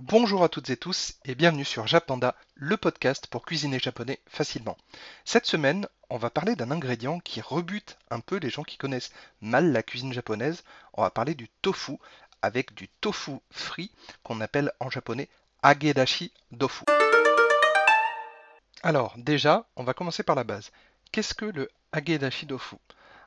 Bonjour à toutes et tous et bienvenue sur Japanda, le podcast pour cuisiner japonais facilement. Cette semaine, on va parler d'un ingrédient qui rebute un peu les gens qui connaissent mal la cuisine japonaise. On va parler du tofu avec du tofu frit qu'on appelle en japonais agedashi dofu. Alors déjà, on va commencer par la base. Qu'est-ce que le agedashi dofu?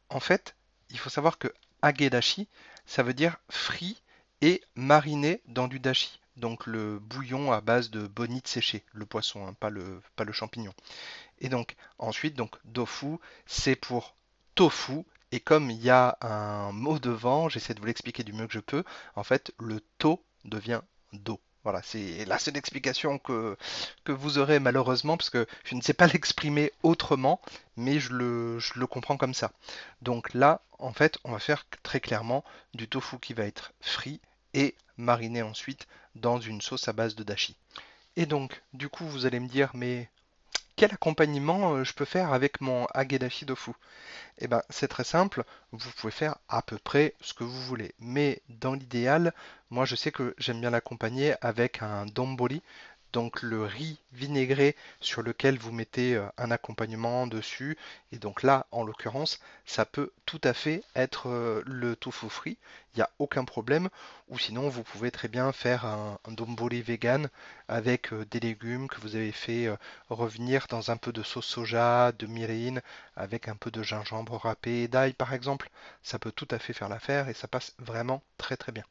En fait, il faut savoir que agedashi, ça veut dire frit et mariné dans du dashi. Donc le bouillon à base de bonite séchée, le poisson, hein, pas, le, champignon. Et donc ensuite, donc dofu, c'est pour tofu. Et comme il y a un mot devant, j'essaie de vous l'expliquer du mieux que je peux. En fait, le to devient do. Voilà, c'est la seule explication que, que vous aurez malheureusement, parce que je ne sais pas l'exprimer autrement, mais je le, je le comprends comme ça. Donc là, en fait, on va faire très clairement du tofu qui va être frit et mariné ensuite dans une sauce à base de dashi. Et donc, du coup, vous allez me dire, mais quel accompagnement euh, je peux faire avec mon agedashi tofu? Eh bien, c'est très simple, vous pouvez faire à peu près ce que vous voulez. Mais dans l'idéal, moi je sais que j'aime bien l'accompagner avec un donbori, donc le riz vinaigré sur lequel vous mettez euh, un accompagnement dessus. Et donc là, en l'occurrence, ça peut tout à fait être euh, le tofu frit, il n'y a aucun problème. Ou sinon, vous pouvez très bien faire un, donbori vegan avec euh, des légumes que vous avez fait revenir dans un peu de sauce soja, de mirin, avec un peu de gingembre râpé et d'ail par exemple. Ça peut tout à fait faire l'affaire et ça passe vraiment très très bien.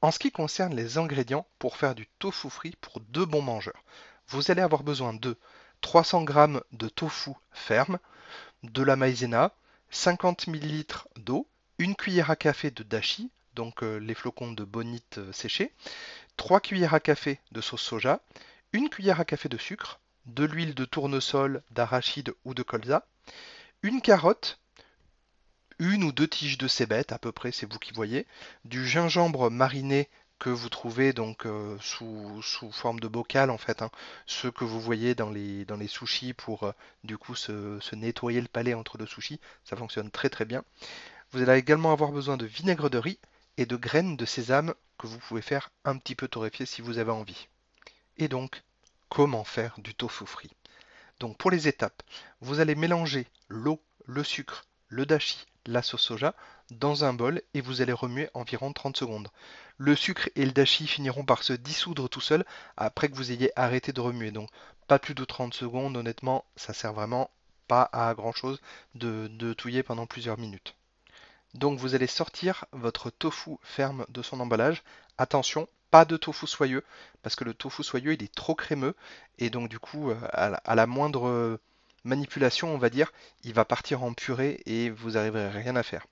En ce qui concerne les ingrédients pour faire du tofu frit pour deux bons mangeurs, vous allez avoir besoin de 300 g de tofu ferme, de la maïzena, 50 ml d'eau, une cuillère à café de dashi, donc euh, les flocons de bonite euh, séchés, 3 cuillères à café de sauce soja, une cuillère à café de sucre, de l'huile de tournesol, d'arachide ou de colza, une carotte, une ou deux tiges de cébette, à peu près, c'est vous qui voyez, du gingembre mariné que vous trouvez donc euh, sous, forme de bocal en fait, hein. ceux que vous voyez dans les, dans sushis pour euh, du coup se, se, nettoyer le palais entre deux sushis, ça fonctionne très très bien. Vous allez également avoir besoin de vinaigre de riz et de graines de sésame que vous pouvez faire un petit peu torréfier si vous avez envie. Et donc, comment faire du tofu frit? Donc pour les étapes, vous allez mélanger l'eau, le sucre, le dashi, la sauce soja dans un bol et vous allez remuer environ 30 secondes. Le sucre et le dashi finiront par se dissoudre tout seul après que vous ayez arrêté de remuer. Donc pas plus de 30 secondes, honnêtement, ça sert vraiment pas à grand chose de, de touiller pendant plusieurs minutes. Donc vous allez sortir votre tofu ferme de son emballage. Attention, pas de tofu soyeux, parce que le tofu soyeux il est trop crémeux, et donc du coup, euh, à la moindre manipulation, on va dire, il va partir en purée et vous n'arriverez rien à faire.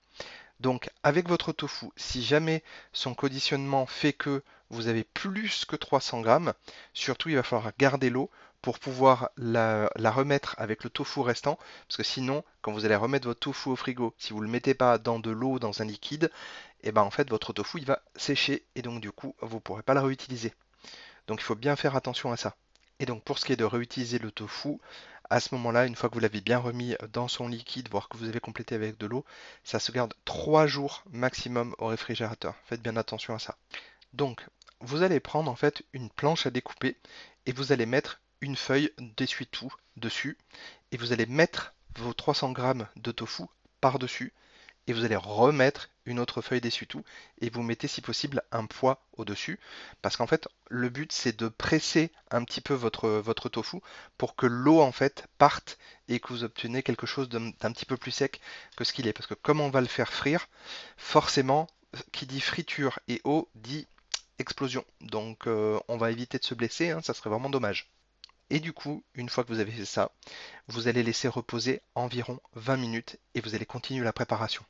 Donc avec votre tofu, si jamais son conditionnement fait que vous avez plus que 300 grammes, surtout il va falloir garder l'eau pour pouvoir la, remettre avec le tofu restant, parce que sinon, quand vous allez remettre votre tofu au frigo, si vous ne le mettez pas dans de l'eau, dans un liquide, et eh ben en fait votre tofu il va sécher et donc du coup vous ne pourrez pas la réutiliser. Donc il faut bien faire attention à ça. Et donc pour ce qui est de réutiliser le tofu, à ce moment-là, une fois que vous l'avez bien remis dans son liquide, voire que vous avez complété avec de l'eau, ça se garde 3 jours maximum au réfrigérateur. Faites bien attention à ça. Donc, vous allez prendre en fait une planche à découper et vous allez mettre une feuille d'essuie-tout dessus et vous allez mettre vos 300 g de tofu par-dessus et vous allez remettre une autre feuille d'essuie-tout et vous mettez si possible un poids au-dessus parce qu'en fait le but c'est de presser un petit peu votre, votre tofu pour que l'eau en fait parte et que vous obtenez quelque chose d'un petit peu plus sec que ce qu'il est. Parce que comme on va le faire frire forcément qui dit friture et eau dit explosion. Donc euh, on va éviter de se blesser hein, ça serait vraiment dommage. Et du coup, une fois que vous avez fait ça, vous allez laisser reposer environ 20 minutes et vous allez continuer la préparation.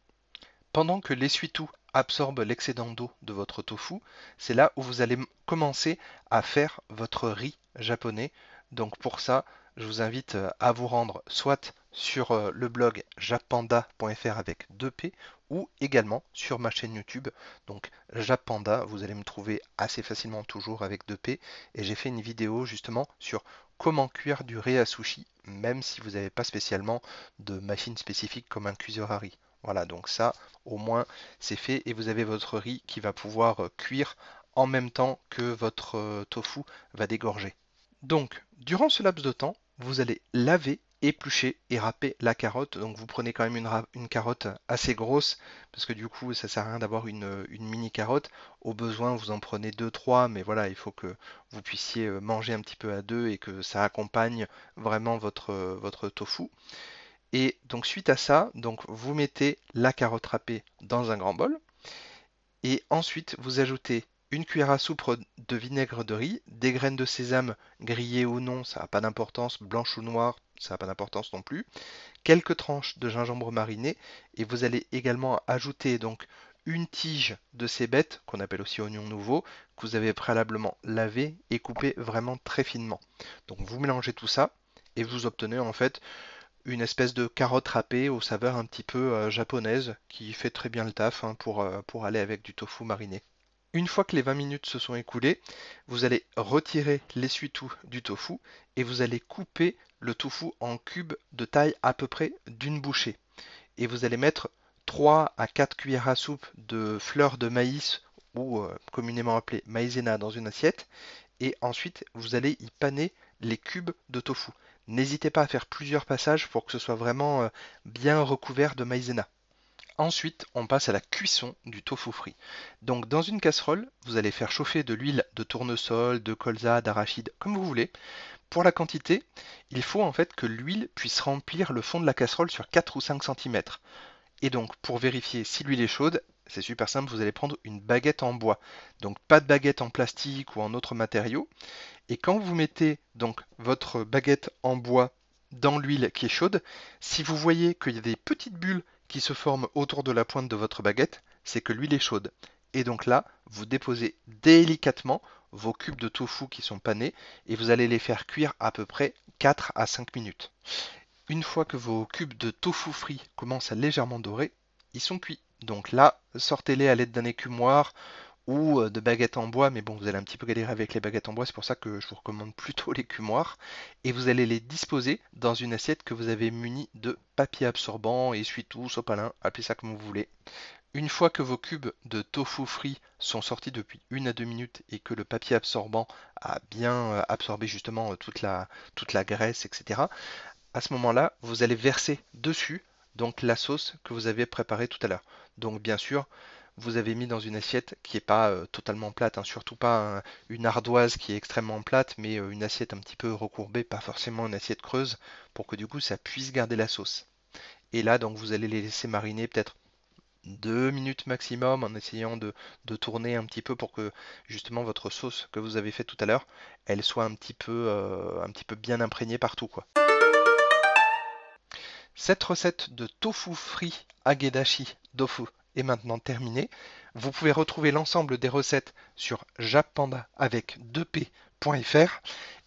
Pendant que l'essuie-tout absorbe l'excédent d'eau de votre tofu, c'est là où vous allez commencer à faire votre riz japonais. Donc pour ça, je vous invite euh, à vous rendre soit sur euh, le blog japanda.fr avec 2P ou également sur ma chaîne YouTube. Donc Japanda, vous allez me trouver assez facilement toujours avec 2P et j'ai fait une vidéo justement sur comment cuire du riz à sushi même si vous n'avez pas spécialement de machine spécifique comme un cuiseur à riz. Voilà, donc ça, au moins, c'est fait et vous avez votre riz qui va pouvoir euh, cuire en même temps que votre euh, tofu va dégorger. Donc, durant ce laps de temps, vous allez laver, éplucher et râper la carotte. Donc vous prenez quand même une, carotte assez grosse, parce que du coup ça sert à rien d'avoir une, mini carotte. Au besoin, vous en prenez 2-3, mais voilà, il faut que vous puissiez euh, manger un petit peu à deux et que ça accompagne vraiment votre tofu. Et donc suite à ça, donc vous mettez la carotte râpée dans un grand bol. Et ensuite, vous ajoutez une cuillère à soupe de vinaigre de riz, des graines de sésame grillées ou non, ça n'a pas d'importance, blanche ou noire, ça n'a pas d'importance non plus, quelques tranches de gingembre mariné, et vous allez également ajouter donc une tige de cébette, qu'on appelle aussi oignon nouveau, que vous avez préalablement lavé et coupé vraiment très finement. Donc vous mélangez tout ça, et vous obtenez en fait une espèce de carotte râpée aux saveurs un petit peu euh, japonaise, qui fait très bien le taf hein, pour, euh, pour aller avec du tofu mariné. Une fois que les 20 minutes se sont écoulées, vous allez retirer l'essuie-tout du tofu et vous allez couper le tofu en cubes de taille à peu près d'une bouchée. Et vous allez mettre 3 à 4 cuillères à soupe de fleurs de maïs ou euh, communément appelées maïzena dans une assiette. Et ensuite, vous allez y paner les cubes de tofu. N'hésitez pas à faire plusieurs passages pour que ce soit vraiment euh, bien recouvert de maïzena. Ensuite, on passe à la cuisson du tofu frit. Donc dans une casserole, vous allez faire chauffer de l'huile de tournesol, de colza, d'arachide, comme vous voulez. Pour la quantité, il faut en fait que l'huile puisse remplir le fond de la casserole sur 4 ou 5 cm. Et donc pour vérifier si l'huile est chaude, c'est super simple, vous allez prendre une baguette en bois. Donc pas de baguette en plastique ou en autre matériau. Et quand vous mettez donc votre baguette en bois dans l'huile qui est chaude, si vous voyez qu'il y a des petites bulles qui se forment autour de la pointe de votre baguette, c'est que l'huile est chaude. Et donc là, vous déposez délicatement vos cubes de tofu qui sont panés et vous allez les faire cuire à peu près 4 à 5 minutes. Une fois que vos cubes de tofu frit commencent à légèrement dorer, ils sont cuits. Donc là, sortez-les à l'aide d'un écumoire ou euh, de baguettes en bois, mais bon, vous allez un petit peu galérer avec les baguettes en bois, c'est pour ça que je vous recommande plutôt l'écumoire. Et vous allez les disposer dans une assiette que vous avez munie de papier absorbant, essuie-tout, sopalin, appelez ça comme vous voulez. Une fois que vos cubes de tofu frit sont sortis depuis une à deux minutes et que le papier absorbant a bien euh, absorbé justement euh, toute la, toute la graisse, etc., à ce moment-là, vous allez verser dessus donc la sauce que vous avez préparée tout à l'heure. Donc bien sûr, vous avez mis dans une assiette qui n'est pas euh, totalement plate, hein. surtout pas une ardoise qui est extrêmement plate, mais euh, une assiette un petit peu recourbée, pas forcément une assiette creuse, pour que du coup ça puisse garder la sauce. Et là, donc vous allez les laisser mariner peut-être deux minutes maximum en essayant de, tourner un petit peu pour que justement votre sauce que vous avez faite tout à l'heure, elle soit un petit peu, euh, un petit peu bien imprégnée partout quoi. Cette recette de tofu frit agedashi dofu est maintenant terminée. Vous pouvez retrouver l'ensemble des recettes sur jappanda avec 2p.fr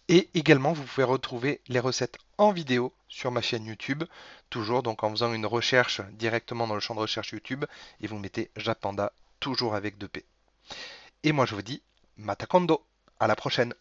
et également vous pouvez retrouver les recettes en vidéo sur ma chaîne YouTube, toujours donc en faisant une recherche directement dans le champ de recherche YouTube. Et vous mettez Japanda toujours avec 2p. Et moi je vous dis Matakondo, à la prochaine